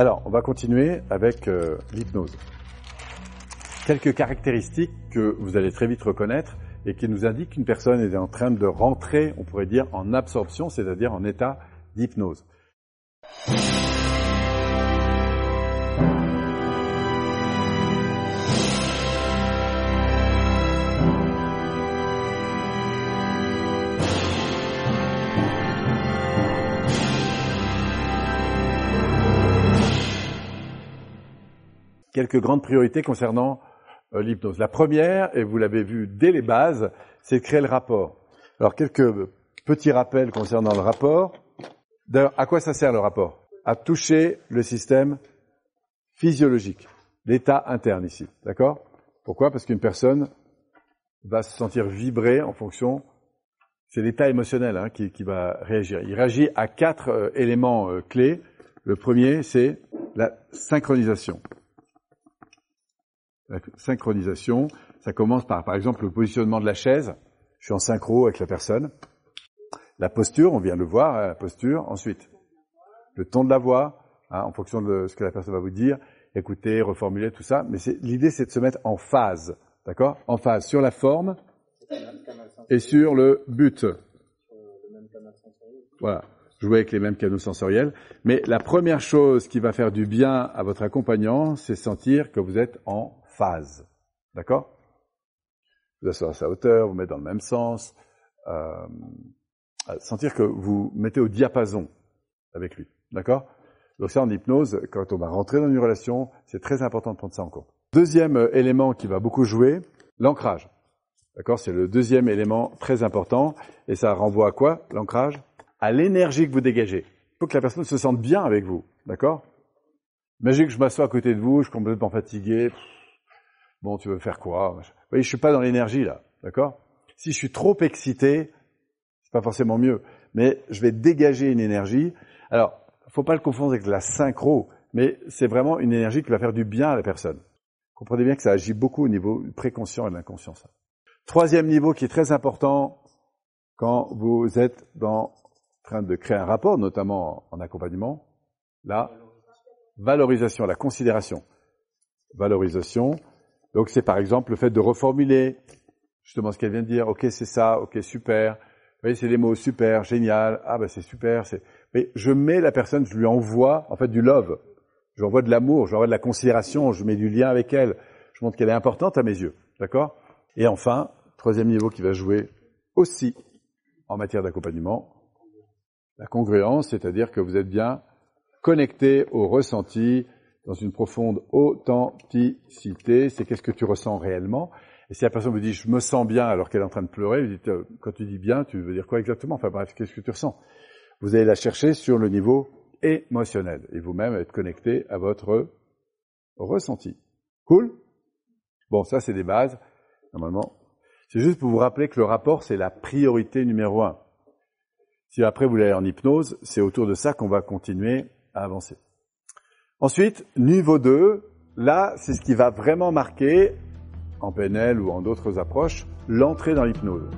Alors, on va continuer avec euh, l'hypnose. Quelques caractéristiques que vous allez très vite reconnaître et qui nous indiquent qu'une personne est en train de rentrer, on pourrait dire, en absorption, c'est-à-dire en état d'hypnose. Quelques grandes priorités concernant euh, l'hypnose. La première, et vous l'avez vu dès les bases, c'est de créer le rapport. Alors quelques petits rappels concernant le rapport. D'ailleurs, à quoi ça sert le rapport? À toucher le système physiologique, l'état interne ici. D'accord? Pourquoi? Parce qu'une personne va se sentir vibrer en fonction, c'est l'état émotionnel hein, qui, va réagir. Il réagit à quatre euh, éléments euh, clés. Le premier, c'est la synchronisation. La synchronisation, ça commence par, par exemple, le positionnement de la chaise. Je suis en synchro avec la personne. La posture, on vient de le voir, hein, la posture. Ensuite, le ton de la voix, hein, en fonction de ce que la personne va vous dire. Écoutez, reformuler, tout ça. Mais l'idée, c'est de se mettre en phase, d'accord? En phase sur la forme et sur le but. Voilà jouer avec les mêmes canaux sensoriels. Mais la première chose qui va faire du bien à votre accompagnant, c'est sentir que vous êtes en phase. D'accord? Vous asseoir à sa hauteur, vous mettre dans le même sens, euh, sentir que vous mettez au diapason avec lui. D'accord? Donc ça, en hypnose, quand on va rentrer dans une relation, c'est très important de prendre ça en compte. Deuxième euh, élément qui va beaucoup jouer, l'ancrage. D'accord? C'est le deuxième élément très important. Et ça renvoie à quoi, l'ancrage? À l'énergie que vous dégagez. Il faut que la personne se sente bien avec vous. D'accord? Imaginez que je m'assois à côté de vous, je suis complètement fatigué. Bon, tu veux faire quoi Vous voyez, je suis pas dans l'énergie là, d'accord? Si je suis trop excité, c'est pas forcément mieux, mais je vais dégager une énergie. Alors, faut pas le confondre avec la synchro, mais c'est vraiment une énergie qui va faire du bien à la personne. Comprenez bien que ça agit beaucoup au niveau préconscient et de l'inconscient. Troisième niveau qui est très important quand vous êtes dans train de créer un rapport, notamment en accompagnement, la valorisation, la considération. Valorisation, donc c'est par exemple le fait de reformuler justement ce qu'elle vient de dire. Ok, c'est ça. Ok, super. Vous voyez, c'est les mots super, génial. Ah ben c'est super. Mais je mets la personne, je lui envoie en fait du love. Je lui envoie de l'amour, je lui envoie de la considération, je mets du lien avec elle. Je montre qu'elle est importante à mes yeux. D'accord? Et enfin, troisième niveau qui va jouer aussi en matière d'accompagnement, la congruence, c'est-à-dire que vous êtes bien connecté au ressenti, dans une profonde authenticité, c'est qu'est-ce que tu ressens réellement? Et si la personne vous dit je me sens bien alors qu'elle est en train de pleurer, vous dites euh, quand tu dis bien, tu veux dire quoi exactement? Enfin bref, qu'est-ce que tu ressens? Vous allez la chercher sur le niveau émotionnel et vous-même être connecté à votre ressenti. Cool? Bon, ça c'est des bases. Normalement, c'est juste pour vous rappeler que le rapport c'est la priorité numéro un. Si après vous allez en hypnose, c'est autour de ça qu'on va continuer à avancer. Ensuite, niveau 2, là, c'est ce qui va vraiment marquer, en PNL ou en d'autres approches, l'entrée dans l'hypnose.